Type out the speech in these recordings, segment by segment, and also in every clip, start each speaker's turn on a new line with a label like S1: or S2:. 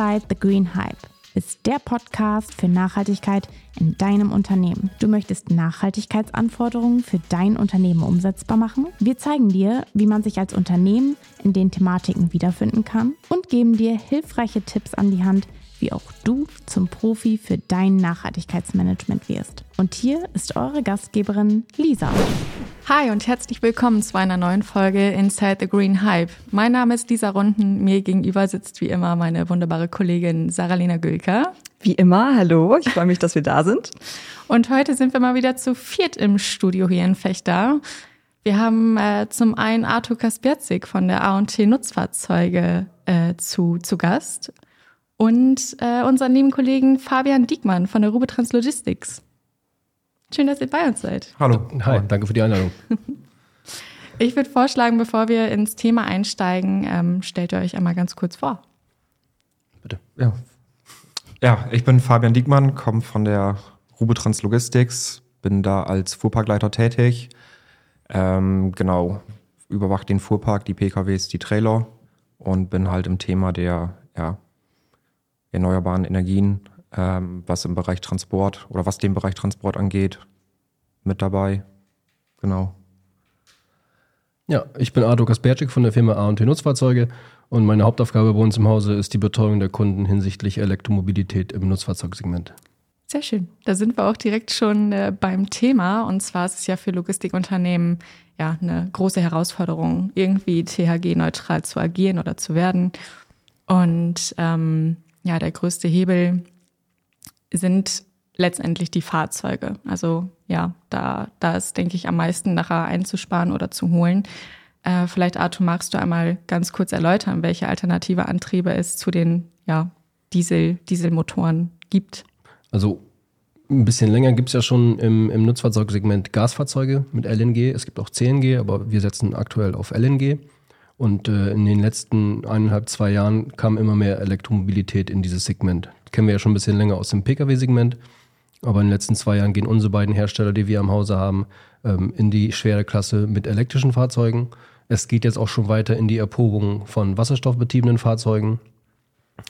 S1: Inside the Green Hype ist der Podcast für Nachhaltigkeit in deinem Unternehmen. Du möchtest Nachhaltigkeitsanforderungen für dein Unternehmen umsetzbar machen? Wir zeigen dir, wie man sich als Unternehmen in den Thematiken wiederfinden kann und geben dir hilfreiche Tipps an die Hand, wie auch du zum Profi für dein Nachhaltigkeitsmanagement wirst. Und hier ist eure Gastgeberin Lisa.
S2: Hi und herzlich willkommen zu einer neuen Folge Inside the Green Hype. Mein Name ist Lisa Runden. Mir gegenüber sitzt wie immer meine wunderbare Kollegin Saralena Gülker.
S3: Wie immer, hallo. Ich freue mich, dass wir da sind.
S2: Und heute sind wir mal wieder zu viert im Studio hier in Fechter. Wir haben äh, zum einen Arthur Kaspiazik von der A&T Nutzfahrzeuge äh, zu, zu Gast und äh, unseren lieben Kollegen Fabian Diekmann von der Rubetrans Logistics. Schön, dass ihr bei uns seid.
S4: Hallo. Hi, danke für die Einladung.
S2: Ich würde vorschlagen, bevor wir ins Thema einsteigen, ähm, stellt ihr euch einmal ganz kurz vor.
S4: Bitte. Ja. Ja, ich bin Fabian Diekmann, komme von der Rubetrans Logistics, bin da als Fuhrparkleiter tätig. Ähm, genau, überwache den Fuhrpark, die PKWs, die Trailer und bin halt im Thema der ja, erneuerbaren Energien, ähm, was im Bereich Transport oder was den Bereich Transport angeht, mit dabei. Genau.
S5: Ja, ich bin Ardo Kasperczyk von der Firma A&T Nutzfahrzeuge und meine Hauptaufgabe bei uns im Hause ist die Betreuung der Kunden hinsichtlich Elektromobilität im Nutzfahrzeugsegment.
S2: Sehr schön. Da sind wir auch direkt schon äh, beim Thema. Und zwar ist es ja für Logistikunternehmen ja eine große Herausforderung, irgendwie THG-neutral zu agieren oder zu werden. Und ähm, ja, der größte Hebel sind letztendlich die Fahrzeuge. Also ja, da, da ist, denke ich, am meisten nachher einzusparen oder zu holen. Äh, vielleicht, Arthur, magst du einmal ganz kurz erläutern, welche alternative Antriebe es zu den ja, Diesel, Dieselmotoren gibt?
S5: Also ein bisschen länger gibt es ja schon im, im Nutzfahrzeugsegment Gasfahrzeuge mit LNG. Es gibt auch CNG, aber wir setzen aktuell auf LNG. Und äh, in den letzten eineinhalb, zwei Jahren kam immer mehr Elektromobilität in dieses Segment. Kennen wir ja schon ein bisschen länger aus dem Pkw-Segment. Aber in den letzten zwei Jahren gehen unsere beiden Hersteller, die wir am Hause haben, ähm, in die schwere Klasse mit elektrischen Fahrzeugen. Es geht jetzt auch schon weiter in die Erprobung von wasserstoffbetriebenen Fahrzeugen.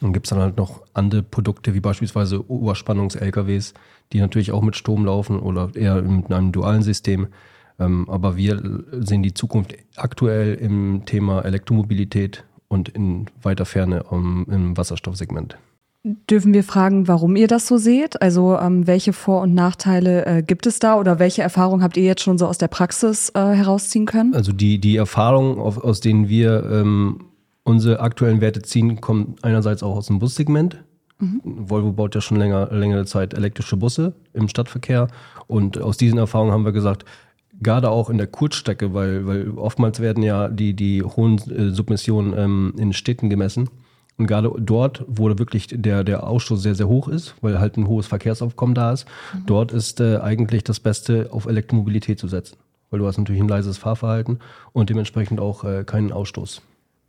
S5: Dann gibt es dann halt noch andere Produkte, wie beispielsweise Oberspannungs-LKWs, die natürlich auch mit Strom laufen oder eher mit einem dualen System. Ähm, aber wir sehen die Zukunft aktuell im Thema Elektromobilität und in weiter Ferne um, im Wasserstoffsegment.
S3: Dürfen wir fragen, warum ihr das so seht? Also ähm, welche Vor- und Nachteile äh, gibt es da oder welche Erfahrungen habt ihr jetzt schon so aus der Praxis äh, herausziehen können?
S5: Also die, die Erfahrungen, aus denen wir ähm, unsere aktuellen Werte ziehen, kommen einerseits auch aus dem Bussegment. Mhm. Volvo baut ja schon länger, längere Zeit elektrische Busse im Stadtverkehr und aus diesen Erfahrungen haben wir gesagt, gerade auch in der Kurzstrecke, weil, weil oftmals werden ja die, die hohen äh, Submissionen ähm, in Städten gemessen. Und gerade dort, wo wirklich der, der Ausstoß sehr, sehr hoch ist, weil halt ein hohes Verkehrsaufkommen da ist, mhm. dort ist äh, eigentlich das Beste, auf Elektromobilität zu setzen. Weil du hast natürlich ein leises Fahrverhalten und dementsprechend auch äh, keinen Ausstoß.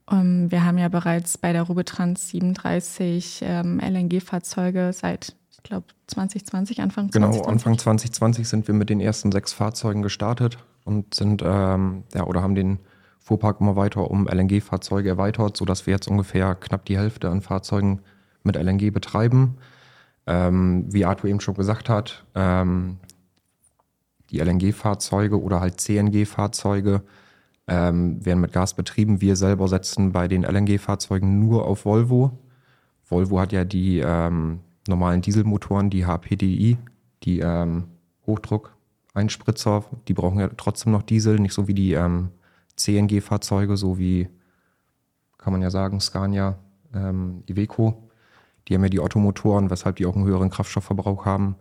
S2: Um, ähm, wir haben ja bereits bei der Rubetrans 37 ähm, LNG-Fahrzeuge seit ich glaube 2020, Anfang
S4: 2020. Genau, Anfang 2020 sind wir mit den ersten sechs Fahrzeugen gestartet und sind, ähm, ja, oder haben den Fuhrpark immer weiter um LNG-Fahrzeuge erweitert, sodass wir jetzt ungefähr knapp die Hälfte an Fahrzeugen mit LNG betreiben. Ähm, wie Arthur eben schon gesagt hat, ähm, die LNG-Fahrzeuge oder halt CNG-Fahrzeuge ähm, werden mit Gas betrieben. Wir selber setzen bei den LNG-Fahrzeugen nur auf Volvo. Volvo hat ja die ähm, normalen Dieselmotoren, die HPDI, die ähm, Hochdruck-Einspritzer, die brauchen ja trotzdem noch Diesel, nicht so wie die ähm, CNG-Fahrzeuge, so wie, kann man ja sagen, Scania, ähm, Iveco. Die haben ja die Ottomotoren, weshalb die auch einen höheren Kraftstoffverbrauch haben.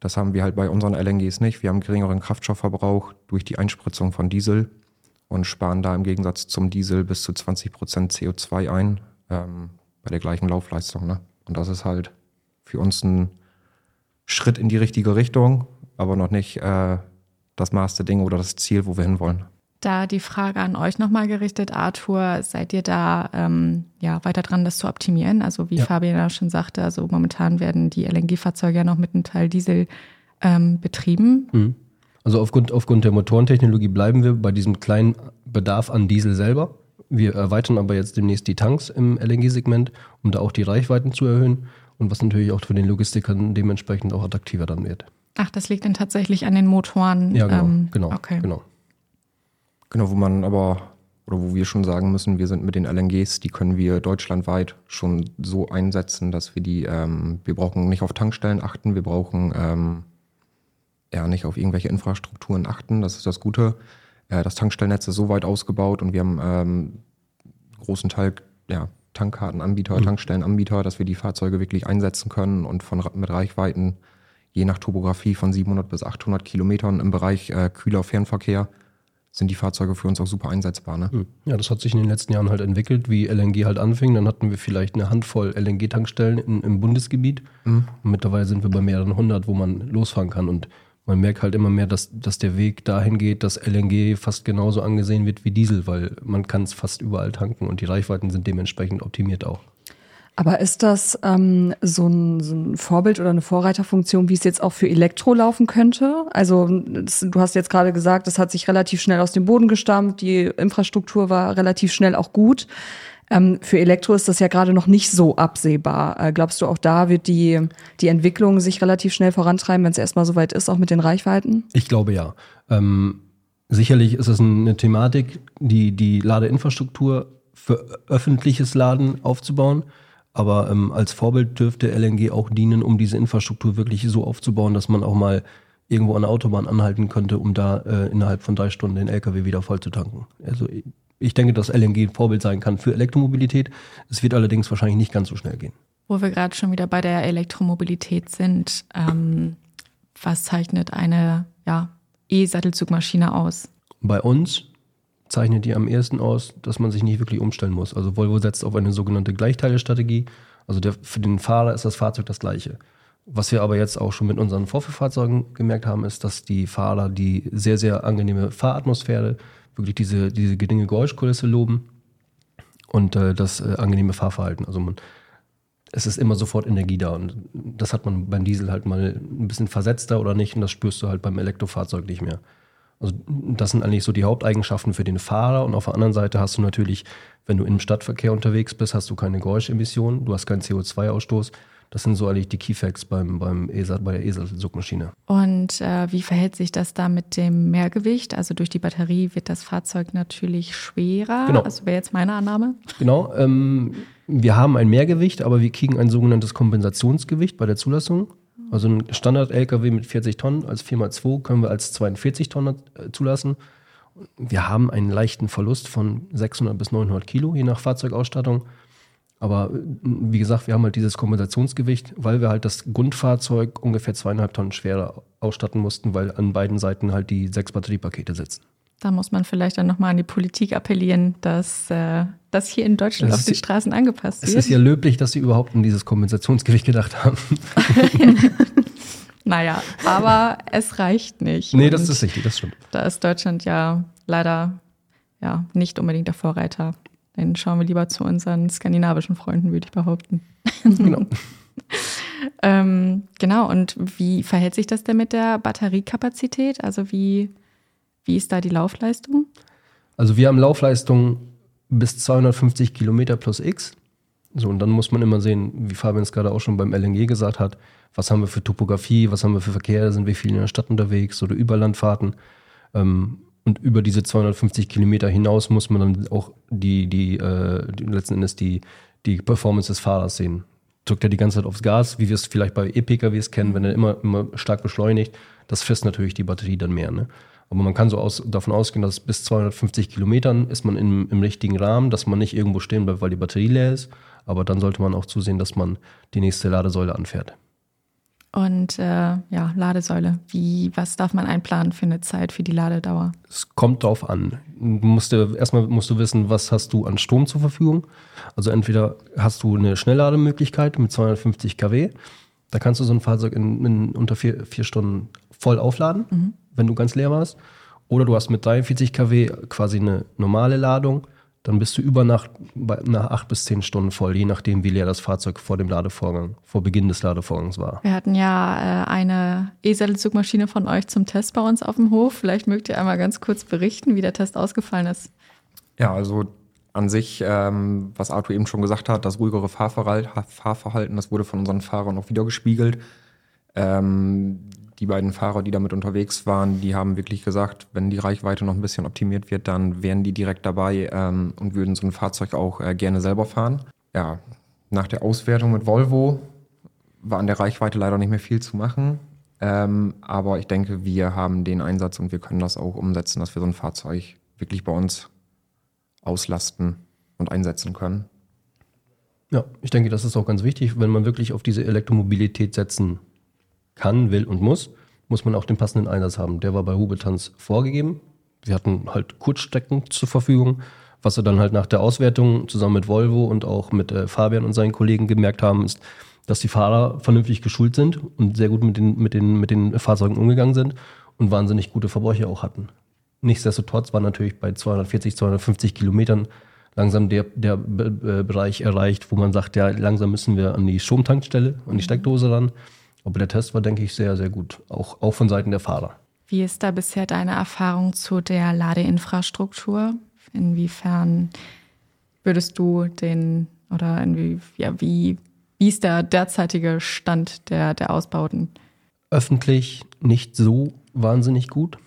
S4: Das haben wir halt bei unseren LNGs nicht. Wir haben geringeren Kraftstoffverbrauch durch die Einspritzung von Diesel und sparen da im Gegensatz zum Diesel bis zu 20 Prozent CO2 ein, ähm, bei der gleichen Laufleistung. Ne? Und das ist halt für uns ein Schritt in die richtige Richtung, aber noch nicht äh, das Maß der Dinge oder das Ziel, wo wir hinwollen.
S2: Da die Frage an euch nochmal gerichtet, Arthur, seid ihr da ähm, ja, weiter dran, das zu optimieren? Also wie ja. Fabian ja schon sagte, also momentan werden die LNG-Fahrzeuge ja noch mit einem Teil Diesel ähm, betrieben.
S5: Mhm. Also aufgrund, aufgrund der Motorentechnologie bleiben wir bei diesem kleinen Bedarf an Diesel selber Wir erweitern aber jetzt demnächst die Tanks im LNG-Segment, um da auch die Reichweiten zu erhöhen und was natürlich auch für den Logistikern dementsprechend auch attraktiver dann wird.
S2: Ach, das liegt dann tatsächlich an den Motoren.
S5: Ja, genau.
S2: ähm,
S5: genau,
S2: Okay.
S5: genau.
S4: Genau, wo man aber, oder wo wir schon sagen müssen, wir sind mit den LNGs, die können wir deutschlandweit schon so einsetzen, dass wir die, ähm, wir brauchen nicht auf Tankstellen achten, wir brauchen ähm, ja nicht auf irgendwelche Infrastrukturen achten, das ist das Gute. Äh, das Tankstellennetz ist so weit ausgebaut und wir haben ähm, großen Teil ja, Tankkartenanbieter, Tankstellenanbieter, dass wir die Fahrzeuge wirklich einsetzen können und von, mit Reichweiten je nach Topografie von 700 bis 800 Kilometern im Bereich äh, kühler Fernverkehr sind die Fahrzeuge für uns auch super einsetzbar. Ne?
S5: Hm. Ja, das hat sich in den letzten Jahren halt entwickelt, wie LNG halt anfing. Dann hatten wir vielleicht eine Handvoll LNG-Tankstellen im Bundesgebiet. Und mittlerweile sind wir bei mehreren hundert, wo man losfahren kann. Und man merkt halt immer mehr, dass, dass der Weg dahin geht, dass LNG fast genauso angesehen wird wie Diesel, weil man kann es fast überall tanken und die Reichweiten sind dementsprechend optimiert auch.
S3: Aber ist das ähm, so, ein, so ein Vorbild oder eine Vorreiterfunktion, wie es jetzt auch für Elektro laufen könnte? Also das, du hast jetzt gerade gesagt, das hat sich relativ schnell aus dem Boden gestammt, die Infrastruktur war relativ schnell auch gut. Ähm, für Elektro ist das ja gerade noch nicht so absehbar. Äh, glaubst du, auch da wird die, die Entwicklung sich relativ schnell vorantreiben, wenn es erstmal soweit ist, auch mit den Reichweiten?
S5: Ich glaube ja. Ähm, sicherlich ist es eine Thematik, die, die Ladeinfrastruktur für öffentliches Laden aufzubauen. Aber ähm, als Vorbild dürfte LNG auch dienen, um diese Infrastruktur wirklich so aufzubauen, dass man auch mal irgendwo an der Autobahn anhalten könnte, um da äh, innerhalb von drei Stunden den LKW wieder voll zu tanken. Also ich- denke, dass LNG ein Vorbild sein kann für Elektromobilität. Es wird allerdings wahrscheinlich nicht ganz so schnell gehen.
S2: Wo wir gerade schon wieder bei der Elektromobilität sind, ähm, was zeichnet eine ja, E-Sattelzugmaschine aus?
S5: Bei uns zeichnet die am ehesten aus, dass man sich nicht wirklich umstellen muss. Also Volvo setzt auf eine sogenannte Gleichteilestrategie. Also der, für den Fahrer ist das Fahrzeug das gleiche. Was wir aber jetzt auch schon mit unseren Vorführfahrzeugen gemerkt haben, ist, dass die Fahrer die sehr, sehr angenehme Fahratmosphäre, wirklich diese, diese geringe Geräuschkulisse loben und äh, das äh, angenehme Fahrverhalten. Also man, es ist immer sofort Energie da und das hat man beim Diesel halt mal ein bisschen versetzter oder nicht und das spürst du halt beim Elektrofahrzeug nicht mehr. Also das sind eigentlich so die Haupteigenschaften für den Fahrer und auf der anderen Seite hast du natürlich, wenn du im Stadtverkehr unterwegs bist, hast du keine Geräuschemissionen, du hast keinen CO2-Ausstoß. Das sind so eigentlich die Keyfacts beim, beim ESA, bei der ESA-Zugmaschine.
S2: Und äh, wie verhält sich das da mit dem Mehrgewicht? Also durch die Batterie wird das Fahrzeug natürlich schwerer.
S5: Genau.
S2: Das wäre jetzt meine Annahme.
S5: Genau, ähm, wir haben ein Mehrgewicht, aber wir kriegen ein sogenanntes Kompensationsgewicht bei der Zulassung. Also ein Standard-LKW mit 40 Tonnen als 4x2 können wir als 42 Tonnen äh, zulassen. Wir haben einen leichten Verlust von 600 bis 900 Kilo, je nach Fahrzeugausstattung. Aber wie gesagt, wir haben halt dieses Kompensationsgewicht, weil wir halt das Grundfahrzeug ungefähr zweieinhalb Tonnen schwerer ausstatten mussten, weil an beiden Seiten halt die sechs Batteriepakete sitzen.
S2: Da muss man vielleicht dann nochmal an die Politik appellieren, dass äh, das hier in Deutschland
S5: Es
S2: auf den Straßen angepasst
S5: Es
S2: wird.
S5: ist ja löblich, dass sie überhaupt an dieses Kompensationsgewicht gedacht haben.
S2: naja, aber es reicht nicht.
S5: nee, das ist richtig, das stimmt.
S2: Da ist Deutschland ja leider ja, nicht unbedingt der Vorreiter. Dann schauen wir lieber zu unseren skandinavischen Freunden, würde ich behaupten.
S5: Genau.
S2: Ähm, genau, und wie verhält sich das denn mit der Batteriekapazität? Also wie, wie ist da die Laufleistung?
S5: Also wir haben Laufleistung bis 250 Kilometer plus X. So, und dann muss man immer sehen, wie Fabian es gerade auch schon beim LNG gesagt hat, was haben wir für Topografie, was haben wir für Verkehr, sind wir viel in der Stadt unterwegs oder Überlandfahrten. Ähm, und über diese 250 Kilometer hinaus muss man dann auch die, die, äh, die letzten Endes die, die Performance des Fahrers sehen. Drückt er die ganze Zeit aufs Gas, wie wir es vielleicht bei E-PKWs kennen, wenn er immer, immer stark beschleunigt, das frisst natürlich die Batterie dann mehr. Ne? Aber man kann so aus, davon ausgehen, dass bis 250 Kilometern ist man im, im richtigen Rahmen, dass man nicht irgendwo stehen bleibt, weil die Batterie leer ist. Aber dann sollte man auch zusehen, dass man die nächste Ladesäule anfährt.
S2: Und äh, ja, Ladesäule. Wie, was darf man einplanen für eine Zeit für die Ladedauer?
S5: Es kommt drauf an. Du musst dir, erstmal musst du wissen, was hast du an Strom zur Verfügung. Also entweder hast du eine Schnelllademöglichkeit mit 250 kW. Da kannst du so ein Fahrzeug in, in unter vier, vier Stunden voll aufladen, wenn du ganz leer warst. Oder du hast mit 43 kW quasi eine normale Ladung. Dann bist du über Nacht bei, nach acht bis zehn Stunden voll, je nachdem, wie leer das Fahrzeug vor dem Ladevorgang, vor Beginn des Ladevorgangs war.
S2: Wir hatten ja äh, eine E-Sattelzugmaschine von euch zum Test bei uns auf dem Hof. Vielleicht mögt ihr einmal ganz kurz berichten, wie der Test ausgefallen ist.
S4: Ja, also an sich, ähm, was Arthur eben schon gesagt hat, das ruhigere Fahrverhalten, das wurde von unseren Fahrern auch wieder gespiegelt. Ähm, die beiden Fahrer, die damit unterwegs waren, die haben wirklich gesagt, wenn die Reichweite noch ein bisschen optimiert wird, dann wären die direkt dabei ähm, und würden so ein Fahrzeug auch äh, gerne selber fahren. Ja, nach der Auswertung mit Volvo war an der Reichweite leider nicht mehr viel zu machen. Ähm, aber ich denke, wir haben den Einsatz und wir können das auch umsetzen, dass wir so ein Fahrzeug wirklich bei uns auslasten und einsetzen können.
S5: Ja, ich denke, das ist auch ganz wichtig, wenn man wirklich auf diese Elektromobilität setzen kann, will und muss, muss man auch den passenden Einsatz haben. Der war bei Hubetanz vorgegeben. Wir hatten halt Kurzstrecken zur Verfügung. Was wir dann halt nach der Auswertung zusammen mit Volvo und auch mit äh, Fabian und seinen Kollegen gemerkt haben, ist, dass die Fahrer vernünftig geschult sind und sehr gut mit den, mit den, mit den Fahrzeugen umgegangen sind und wahnsinnig gute Verbräuche auch hatten. Nichtsdestotrotz war natürlich bei 240, 250 Kilometern langsam der, der äh, Bereich erreicht, wo man sagt, ja, langsam müssen wir an die Stromtankstelle, an die Steckdose ran. Aber der Test war, denke ich, sehr, sehr gut, auch, auch von Seiten der Fahrer.
S2: Wie ist da bisher deine Erfahrung zu der Ladeinfrastruktur? Inwiefern würdest du den oder inwie, ja, wie, wie ist der derzeitige Stand der, der Ausbauten?
S5: Öffentlich nicht so wahnsinnig gut.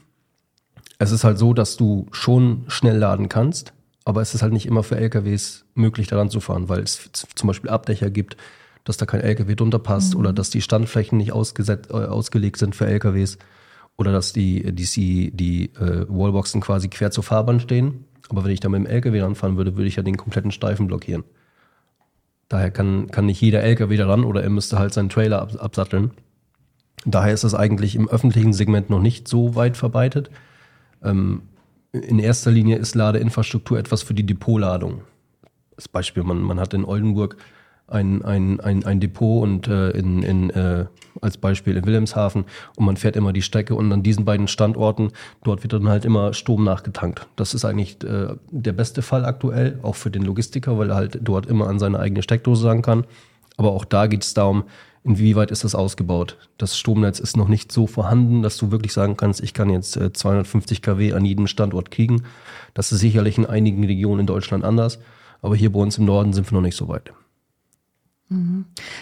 S5: Es ist halt so, dass du schon schnell laden kannst, aber es ist halt nicht immer für LKWs möglich, daran zu fahren, weil es zum Beispiel Abdächer gibt, dass da kein LKW drunter passt mhm. oder dass die Standflächen nicht ausgesetzt, äh, ausgelegt sind für LKWs oder dass die, die, die äh, Wallboxen quasi quer zur Fahrbahn stehen. Aber wenn ich da mit dem LKW ranfahren würde, würde ich ja den kompletten Streifen blockieren. Daher kann, kann nicht jeder LKW daran oder er müsste halt seinen Trailer ab, absatteln. Daher ist das eigentlich im öffentlichen Segment noch nicht so weit verbreitet. Ähm, in erster Linie ist Ladeinfrastruktur etwas für die Depotladung. Das Beispiel, man, man hat in Oldenburg ein, ein, ein, ein Depot und äh, in, in, äh, als Beispiel in Wilhelmshaven und man fährt immer die Strecke und an diesen beiden Standorten, dort wird dann halt immer Strom nachgetankt. Das ist eigentlich äh, der beste Fall aktuell, auch für den Logistiker, weil er halt dort immer an seine eigene Steckdose sagen kann. Aber auch da geht es darum, inwieweit ist das ausgebaut. Das Stromnetz ist noch nicht so vorhanden, dass du wirklich sagen kannst, ich kann jetzt 250 äh, kW an jedem Standort kriegen. Das ist sicherlich in einigen Regionen in Deutschland anders, aber hier bei uns im Norden sind wir noch nicht so weit.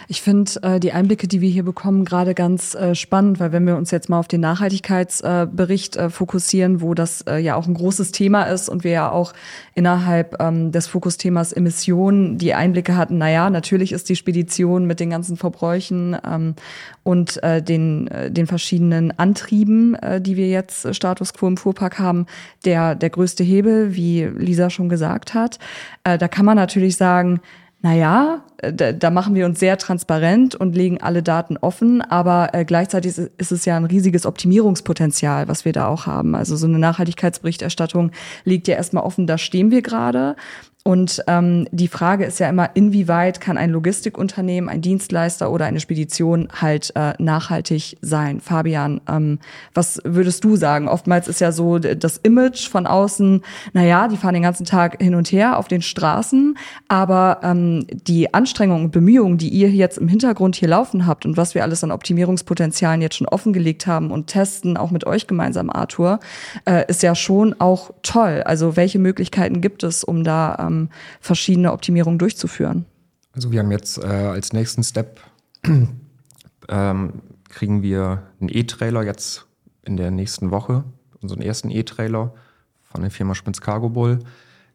S3: Ich finde äh, die Einblicke, die wir hier bekommen, gerade ganz äh, spannend, weil wenn wir uns jetzt mal auf den Nachhaltigkeitsbericht äh, fokussieren, wo das äh, ja auch ein großes Thema ist und wir ja auch innerhalb ähm, des Fokusthemas Emissionen die Einblicke hatten, naja, natürlich ist die Spedition mit den ganzen Verbräuchen ähm, und äh, den, äh, den verschiedenen Antrieben, äh, die wir jetzt äh, Status quo im Fuhrpark haben, der, der größte Hebel, wie Lisa schon gesagt hat. Äh, da kann man natürlich sagen, naja, äh, da, da machen wir uns sehr transparent und legen alle Daten offen, aber äh, gleichzeitig ist, ist es ja ein riesiges Optimierungspotenzial, was wir da auch haben. Also so eine Nachhaltigkeitsberichterstattung liegt ja erstmal offen, da stehen wir gerade. Und ähm, die Frage ist ja immer, inwieweit kann ein Logistikunternehmen, ein Dienstleister oder eine Spedition halt äh, nachhaltig sein? Fabian, ähm, was würdest du sagen? Oftmals ist ja so das Image von außen, naja, die fahren den ganzen Tag hin und her auf den Straßen, aber ähm, die Anstrengungen und Bemühungen, die ihr jetzt im Hintergrund hier laufen habt und was wir alles an Optimierungspotenzialen jetzt schon offengelegt haben und testen, auch mit euch gemeinsam, Arthur, äh, ist ja schon auch toll. Also welche Möglichkeiten gibt es, um da ähm, verschiedene Optimierungen durchzuführen.
S4: Also wir haben jetzt äh, als nächsten Step ähm, kriegen wir einen E-Trailer jetzt in der nächsten Woche, unseren ersten E-Trailer von der Firma Spitz Cargo Bull.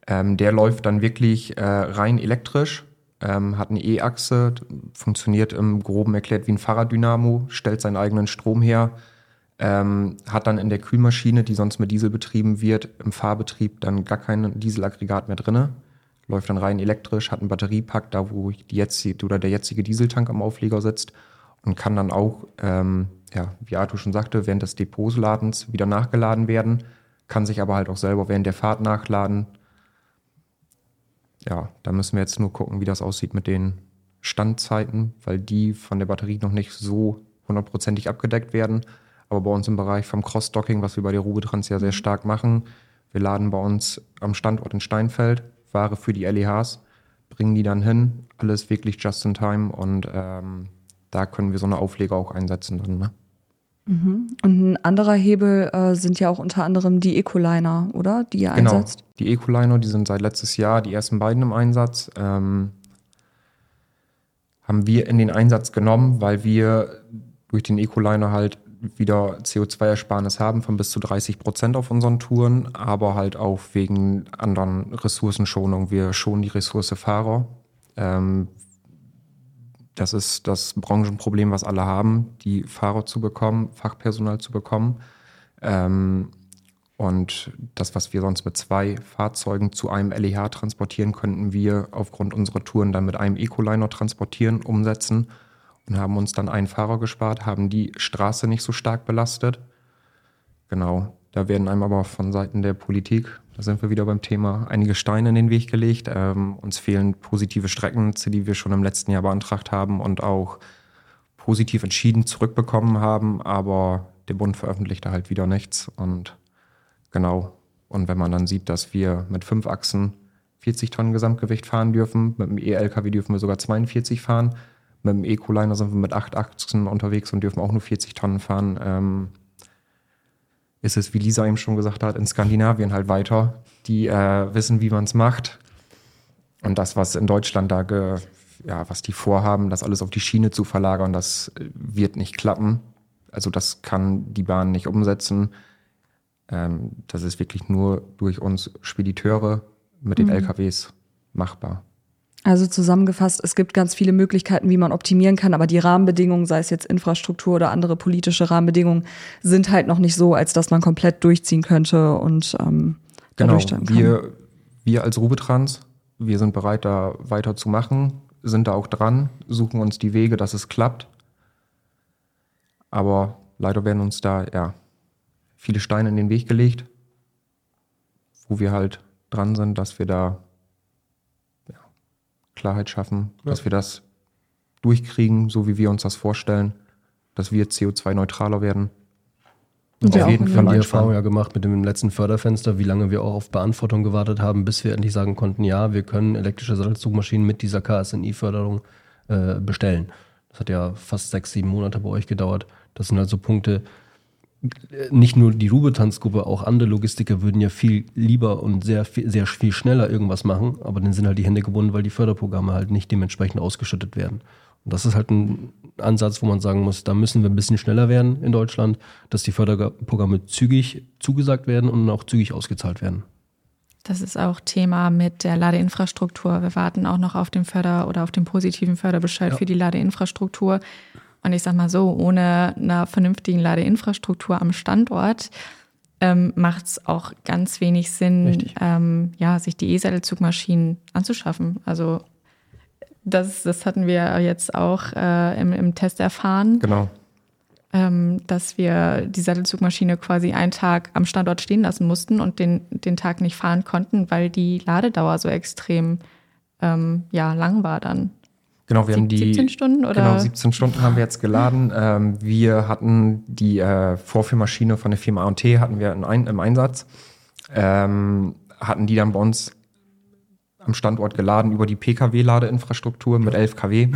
S4: Ähm, der läuft dann wirklich äh, rein elektrisch, ähm, hat eine E-Achse, funktioniert im Groben erklärt wie ein Fahrraddynamo, stellt seinen eigenen Strom her, ähm, hat dann in der Kühlmaschine, die sonst mit Diesel betrieben wird, im Fahrbetrieb dann gar kein Dieselaggregat mehr drinne läuft dann rein elektrisch, hat einen Batteriepack, da wo die jetzige, oder der jetzige Dieseltank am Aufleger sitzt und kann dann auch, ähm, ja, wie Arthur schon sagte, während des Depotsladens wieder nachgeladen werden, kann sich aber halt auch selber während der Fahrt nachladen. Ja, da müssen wir jetzt nur gucken, wie das aussieht mit den Standzeiten, weil die von der Batterie noch nicht so hundertprozentig abgedeckt werden. Aber bei uns im Bereich vom Cross-Docking, was wir bei der Rubetrans ja sehr stark machen, wir laden bei uns am Standort in Steinfeld Ware für die LEHs, bringen die dann hin. Alles wirklich just in time und ähm, da können wir so eine Aufleger auch einsetzen dann. Ne?
S3: Mhm. Und ein anderer Hebel äh, sind ja auch unter anderem die Ecoliner, oder? Die ihr
S4: Genau,
S3: einsetzt.
S4: die Ecoliner, die sind seit letztes Jahr die ersten beiden im Einsatz. Ähm, haben wir in den Einsatz genommen, weil wir durch den Ecoliner halt wieder CO2-Ersparnis haben von bis zu 30 Prozent auf unseren Touren, aber halt auch wegen anderen Ressourcenschonung. Wir schonen die Ressource Fahrer. Ähm, das ist das Branchenproblem, was alle haben, die Fahrer zu bekommen, Fachpersonal zu bekommen. Ähm, und das, was wir sonst mit zwei Fahrzeugen zu einem LEH transportieren, könnten wir aufgrund unserer Touren dann mit einem Ecoliner transportieren, umsetzen und haben uns dann einen Fahrer gespart, haben die Straße nicht so stark belastet. Genau, da werden einem aber von Seiten der Politik, da sind wir wieder beim Thema, einige Steine in den Weg gelegt. Ähm, uns fehlen positive Streckennetze, die wir schon im letzten Jahr beantragt haben und auch positiv entschieden zurückbekommen haben, aber der Bund veröffentlicht da halt wieder nichts und Genau. Und wenn man dann sieht, dass wir mit fünf Achsen 40 Tonnen Gesamtgewicht fahren dürfen, mit dem E-LKW dürfen wir sogar 42 fahren, mit dem Ecoliner sind wir mit acht Achsen unterwegs und dürfen auch nur 40 Tonnen fahren, ähm, ist es, wie Lisa eben schon gesagt hat, in Skandinavien halt weiter. Die äh, wissen, wie man es macht. Und das, was in Deutschland da, ge, ja, was die vorhaben, das alles auf die Schiene zu verlagern, das wird nicht klappen. Also das kann die Bahn nicht umsetzen. Ähm, das ist wirklich nur durch uns Spediteure mit den LKWs machbar.
S3: Also zusammengefasst, es gibt ganz viele Möglichkeiten, wie man optimieren kann, aber die Rahmenbedingungen, sei es jetzt Infrastruktur oder andere politische Rahmenbedingungen, sind halt noch nicht so, als dass man komplett durchziehen könnte und ähm,
S4: Genau,
S3: kann.
S4: wir, wir als Rubetrans, wir sind bereit, da weiterzumachen, sind da auch dran, suchen uns die Wege, dass es klappt. Aber leider werden uns da ja viele Steine in den Weg gelegt, wo wir halt dran sind, dass wir da Klarheit schaffen, dass wir das durchkriegen, so wie wir uns das vorstellen, dass wir CO2-neutraler werden.
S3: Und wir
S4: auf jeden
S3: in
S5: Wir haben
S4: Fall
S5: die. Erfahrung ja gemacht mit dem letzten Förderfenster, wie lange wir auch auf Beantwortung gewartet haben, bis wir endlich sagen konnten, ja, wir können elektrische Sattelzugmaschinen mit dieser KSNI-Förderung äh, bestellen. Das hat ja fast sechs, sieben Monate bei euch gedauert. Das sind also Punkte, nicht nur die Rubetanzgruppe, auch andere Logistiker würden ja viel lieber und sehr, viel- sehr viel schneller irgendwas machen, aber dann sind halt die Hände gebunden, weil die Förderprogramme halt nicht dementsprechend ausgeschüttet werden. Und das ist halt ein Ansatz, wo man sagen muss, da müssen wir ein bisschen schneller werden in Deutschland, dass die Förderprogramme zügig zugesagt werden und auch zügig ausgezahlt werden.
S2: Das ist auch Thema mit der Ladeinfrastruktur. Wir warten auch noch auf den Förder- oder auf den positiven Förderbescheid
S5: Ja.
S2: für die Ladeinfrastruktur. Und ich sag mal so, ohne einer vernünftigen Ladeinfrastruktur am Standort ähm, macht es auch ganz wenig Sinn, ähm, ja, sich die E-Sattelzugmaschinen anzuschaffen. Also das, das hatten wir jetzt auch äh, im, im Test erfahren
S4: Genau.
S2: ähm, dass wir die Sattelzugmaschine quasi einen Tag am Standort stehen lassen mussten und den, den Tag nicht fahren konnten, weil die Ladedauer so extrem ähm, ja, lang war dann.
S4: Genau, wir haben die
S2: 17 Stunden oder?
S4: Genau, 17 Stunden haben wir jetzt geladen. Ähm, wir hatten die äh, Vorführmaschine von der Firma A&T hatten wir in ein, im Einsatz. Ähm, hatten die dann bei uns am Standort geladen über die PKW-Ladeinfrastruktur mit 11 kW.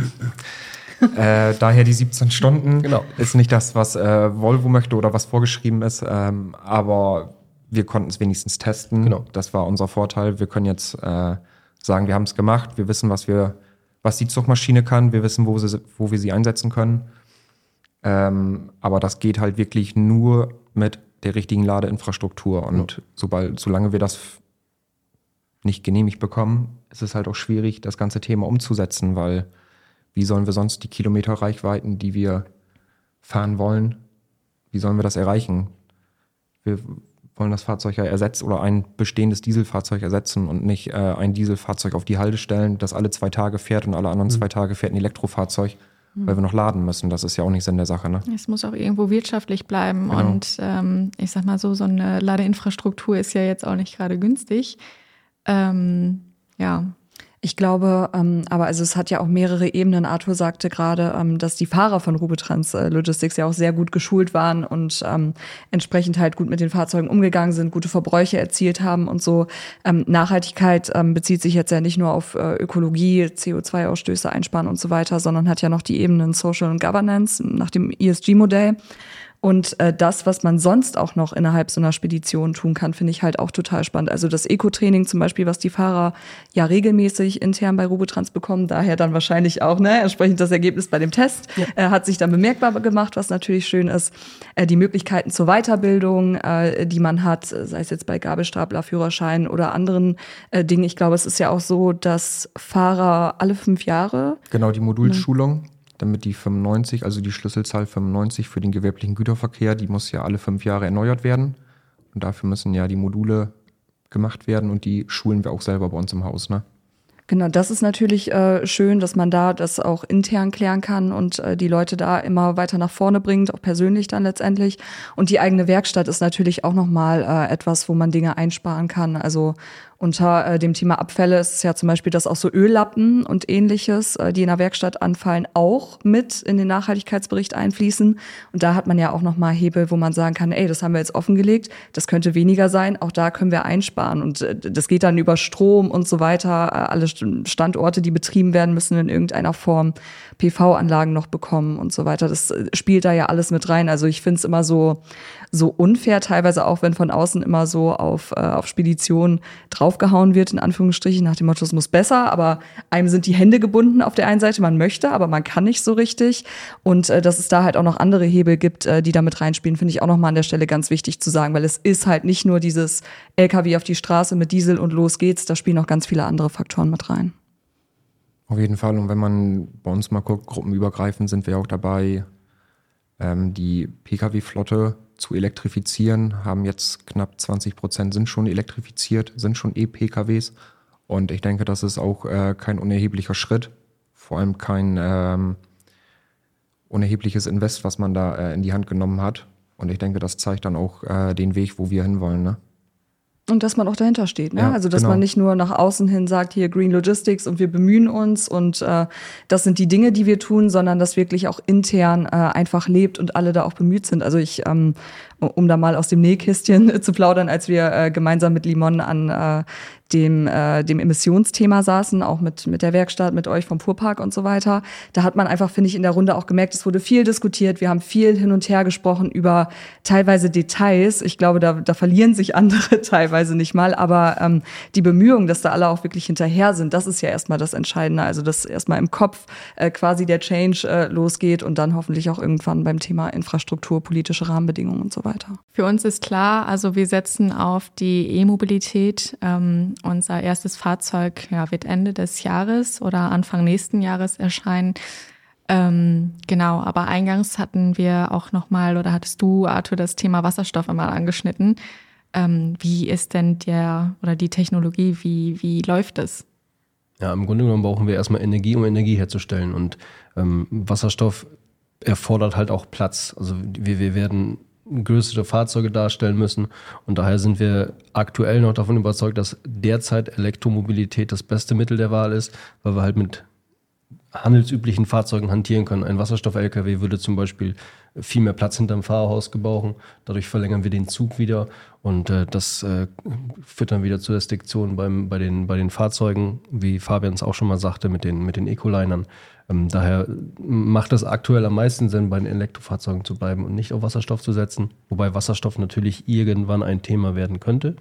S4: äh, daher die 17 Stunden.
S5: Genau.
S4: Ist nicht das, was äh, Volvo möchte oder was vorgeschrieben ist, ähm, aber wir konnten es wenigstens testen.
S5: Genau.
S4: Das war unser Vorteil. Wir können jetzt äh, sagen, wir haben es gemacht, wir wissen, was wir, was die Zugmaschine kann, wir wissen, wo, sie, wo wir sie einsetzen können. Ähm, aber das geht halt wirklich nur mit der richtigen Ladeinfrastruktur. Und sobald, solange wir das nicht genehmigt bekommen, ist es halt auch schwierig, das ganze Thema umzusetzen, weil wie sollen wir sonst die Kilometerreichweiten, die wir fahren wollen, wie sollen wir das erreichen? Wir wollen das Fahrzeug ja ersetzen oder ein bestehendes Dieselfahrzeug ersetzen und nicht äh, ein Dieselfahrzeug auf die Halde stellen, das alle zwei Tage fährt und alle anderen zwei Tage fährt ein Elektrofahrzeug, weil wir noch laden müssen. Das ist ja auch nicht Sinn der Sache, ne?
S2: Es muss auch irgendwo wirtschaftlich bleiben.
S4: Genau.
S2: Und ähm, ich sag mal so, so eine Ladeinfrastruktur ist ja jetzt auch nicht gerade günstig. Ähm, ja,
S3: Ich glaube, ähm, aber also es hat ja auch mehrere Ebenen. Arthur sagte gerade, ähm, dass die Fahrer von Rubetrans äh, Logistics ja auch sehr gut geschult waren und ähm, entsprechend halt gut mit den Fahrzeugen umgegangen sind, gute Verbräuche erzielt haben und so. Ähm, Nachhaltigkeit ähm, bezieht sich jetzt ja nicht nur auf äh, Ökologie, CO2-Ausstöße einsparen und so weiter, sondern hat ja noch die Ebenen Social und Governance nach dem ESG-Modell. Und äh, das, was man sonst auch noch innerhalb so einer Spedition tun kann, finde ich halt auch total spannend. Also das Eco-Training zum Beispiel, was die Fahrer ja regelmäßig intern bei Robotrans bekommen, daher dann wahrscheinlich auch ne, entsprechend das Ergebnis bei dem Test, ja. äh, hat sich dann bemerkbar gemacht, was natürlich schön ist. Äh, die Möglichkeiten zur Weiterbildung, äh, die man hat, sei es jetzt bei Gabelstapler, Führerschein oder anderen äh, Dingen. Ich glaube, es ist ja auch so, dass Fahrer alle fünf Jahre.
S4: Genau, die Modulschulung damit die 95, also die Schlüsselzahl 95 für den gewerblichen Güterverkehr, die muss ja alle fünf Jahre erneuert werden. Und dafür müssen ja die Module gemacht werden und die schulen wir auch selber bei uns im Haus. Ne?
S3: Genau, das ist natürlich äh, schön, dass man da das auch intern klären kann und äh, die Leute da immer weiter nach vorne bringt, auch persönlich dann letztendlich. Und die eigene Werkstatt ist natürlich auch nochmal äh, etwas, wo man Dinge einsparen kann. Also unter äh, dem Thema Abfälle ist es ja zum Beispiel, dass auch so Öllappen und ähnliches, äh, die in der Werkstatt anfallen, auch mit in den Nachhaltigkeitsbericht einfließen. Und da hat man ja auch nochmal Hebel, wo man sagen kann, ey, das haben wir jetzt offengelegt, das könnte weniger sein, auch da können wir einsparen. Und äh, das geht dann über Strom und so weiter. Äh, alle Standorte, die betrieben werden, müssen in irgendeiner Form PV-Anlagen noch bekommen und so weiter. Das äh, spielt da ja alles mit rein. Also ich finde es immer so, so unfair, teilweise auch, wenn von außen immer so auf, äh, auf Spedition draufgehauen wird, in Anführungsstrichen, nach dem Motto, es muss besser, aber einem sind die Hände gebunden auf der einen Seite, man möchte, aber man kann nicht so richtig. Und äh, dass es da halt auch noch andere Hebel gibt, äh, die damit reinspielen, finde ich auch nochmal an der Stelle ganz wichtig zu sagen, weil es ist halt nicht nur dieses LKW auf die Straße mit Diesel und los geht's, da spielen auch ganz viele andere Faktoren mit rein.
S4: Auf jeden Fall. Und wenn man bei uns mal guckt, gruppenübergreifend sind wir auch dabei, ähm, die Pkw-Flotte zu elektrifizieren, haben jetzt knapp 20 Prozent sind schon elektrifiziert, sind schon E-PKWs. Und ich denke, das ist auch äh, kein unerheblicher Schritt, vor allem kein ähm, unerhebliches Invest, was man da äh, in die Hand genommen hat. Und ich denke, das zeigt dann auch äh, den Weg, wo wir hinwollen. Ne?
S3: Und dass man auch dahinter steht, ne? Ja, also dass genau. man nicht nur nach außen hin sagt, hier Green Logistics und wir bemühen uns und äh, das sind die Dinge, die wir tun, sondern dass wirklich auch intern äh, einfach lebt und alle da auch bemüht sind. Also ich ähm, um da mal aus dem Nähkästchen zu plaudern, als wir äh, gemeinsam mit Limon an äh, dem, äh, dem Emissionsthema saßen, auch mit, mit der Werkstatt, mit euch vom Fuhrpark und so weiter. Da hat man einfach, finde ich, in der Runde auch gemerkt, es wurde viel diskutiert. Wir haben viel hin und her gesprochen über teilweise Details. Ich glaube, da, da verlieren sich andere teilweise nicht mal. Aber ähm, die Bemühungen, dass da alle auch wirklich hinterher sind, das ist ja erstmal das Entscheidende. Also, dass erstmal im Kopf äh, quasi der Change äh, losgeht und dann hoffentlich auch irgendwann beim Thema Infrastruktur, politische Rahmenbedingungen und so weiter weiter.
S2: Für uns ist klar, also wir setzen auf die E-Mobilität. Ähm, unser erstes Fahrzeug ja, wird Ende des Jahres oder Anfang nächsten Jahres erscheinen. Ähm, genau, aber eingangs hatten wir auch nochmal, oder hattest du, Arthur, das Thema Wasserstoff einmal angeschnitten. Ähm, wie ist denn der oder die Technologie, wie, wie läuft es?
S5: Ja, im Grunde genommen brauchen wir erstmal Energie, um Energie herzustellen. Und ähm, Wasserstoff erfordert halt auch Platz. Also wir, wir werden größere Fahrzeuge darstellen müssen. Und daher sind wir aktuell noch davon überzeugt, dass derzeit Elektromobilität das beste Mittel der Wahl ist, weil wir halt mit handelsüblichen Fahrzeugen hantieren können. Ein Wasserstoff-LKW würde zum Beispiel viel mehr Platz hinterm Fahrerhaus gebrauchen. Dadurch verlängern wir den Zug wieder und äh, das äh, führt dann wieder zur Restriktion beim, bei, den, bei den Fahrzeugen, wie Fabian es auch schon mal sagte, mit den, mit den Ecolinern. Ähm, daher macht es aktuell am meisten Sinn, bei den Elektrofahrzeugen zu bleiben und nicht auf Wasserstoff zu setzen. Wobei Wasserstoff natürlich irgendwann ein Thema werden könnte.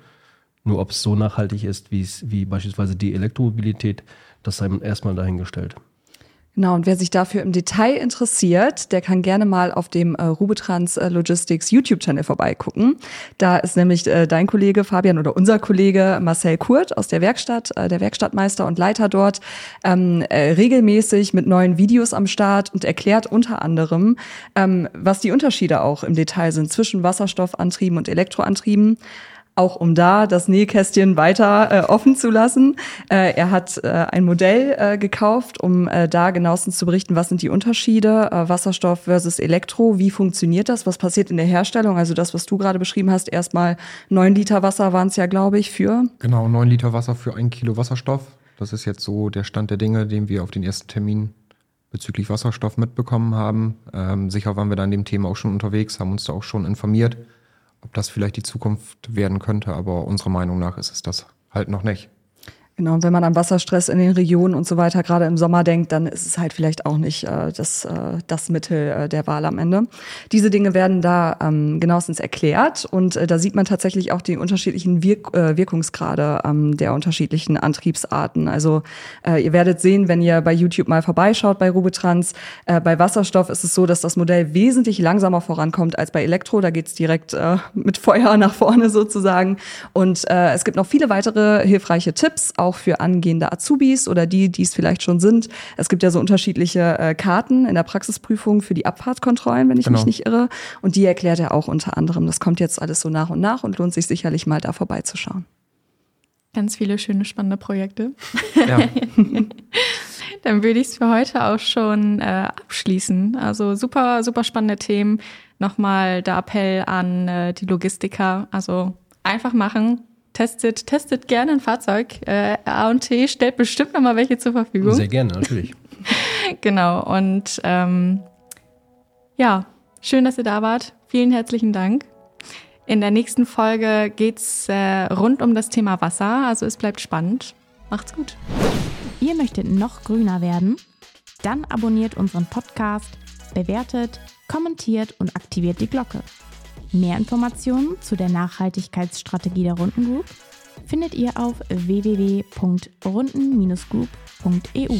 S5: Nur ob es so nachhaltig ist, wie beispielsweise die Elektromobilität, das sei erstmal dahingestellt.
S3: Genau, und wer sich dafür im Detail interessiert, der kann gerne mal auf dem äh, Rubetrans äh, Logistics YouTube-Channel vorbeigucken. Da ist nämlich äh, dein Kollege Fabian oder unser Kollege Marcel Kurt aus der Werkstatt, äh, der Werkstattmeister und Leiter dort, ähm, äh, regelmäßig mit neuen Videos am Start und erklärt unter anderem, ähm, was die Unterschiede auch im Detail sind zwischen Wasserstoffantrieben und Elektroantrieben auch um da das Nähkästchen weiter äh, offen zu lassen. Äh, er hat äh, ein Modell äh, gekauft, um äh, da genauestens zu berichten, was sind die Unterschiede äh, Wasserstoff versus Elektro, wie funktioniert das, was passiert in der Herstellung, also das, was du gerade beschrieben hast, erstmal neun Liter Wasser waren es ja, glaube ich, für.
S4: Genau, neun Liter Wasser für ein Kilo Wasserstoff. Das ist jetzt so der Stand der Dinge, den wir auf den ersten Termin bezüglich Wasserstoff mitbekommen haben. Ähm, sicher waren wir da in dem Thema auch schon unterwegs, haben uns da auch schon informiert ob das vielleicht die Zukunft werden könnte, aber unserer Meinung nach ist es das halt noch nicht.
S3: Genau, und wenn man an Wasserstress in den Regionen und so weiter gerade im Sommer denkt, dann ist es halt vielleicht auch nicht äh, das, äh, das Mittel äh, der Wahl am Ende. Diese Dinge werden da ähm, genauestens erklärt und äh, da sieht man tatsächlich auch die unterschiedlichen Wirk äh, Wirkungsgrade ähm, der unterschiedlichen Antriebsarten. Also äh, ihr werdet sehen, wenn ihr bei YouTube mal vorbeischaut bei Rubetrans, äh, bei Wasserstoff ist es so, dass das Modell wesentlich langsamer vorankommt als bei Elektro. Da geht's direkt äh, mit Feuer nach vorne sozusagen. Und äh, es gibt noch viele weitere hilfreiche Tipps, auch auch für angehende Azubis oder die, die es vielleicht schon sind. Es gibt ja so unterschiedliche äh, Karten in der Praxisprüfung für die Abfahrtkontrollen, wenn ich genau. mich nicht irre. Und die erklärt er auch unter anderem. Das kommt jetzt alles so nach und nach und lohnt sich sicherlich mal da vorbeizuschauen.
S2: Ganz viele schöne, spannende Projekte. Ja. Dann würde ich es für heute auch schon äh, abschließen. Also super, super spannende Themen. Nochmal der Appell an äh, die Logistiker. Also einfach machen, testet, testet gerne ein Fahrzeug. Äh, A&T stellt bestimmt noch mal welche zur Verfügung.
S5: Sehr gerne, natürlich.
S2: genau. Und ähm, ja, schön, dass ihr da wart. Vielen herzlichen Dank. In der nächsten Folge geht's äh, rund um das Thema Wasser. Also es bleibt spannend. Macht's gut.
S1: Ihr möchtet noch grüner werden? Dann abonniert unseren Podcast, bewertet, kommentiert und aktiviert die Glocke. Mehr Informationen zu der Nachhaltigkeitsstrategie der Runden Group findet ihr auf www.runden-group.eu.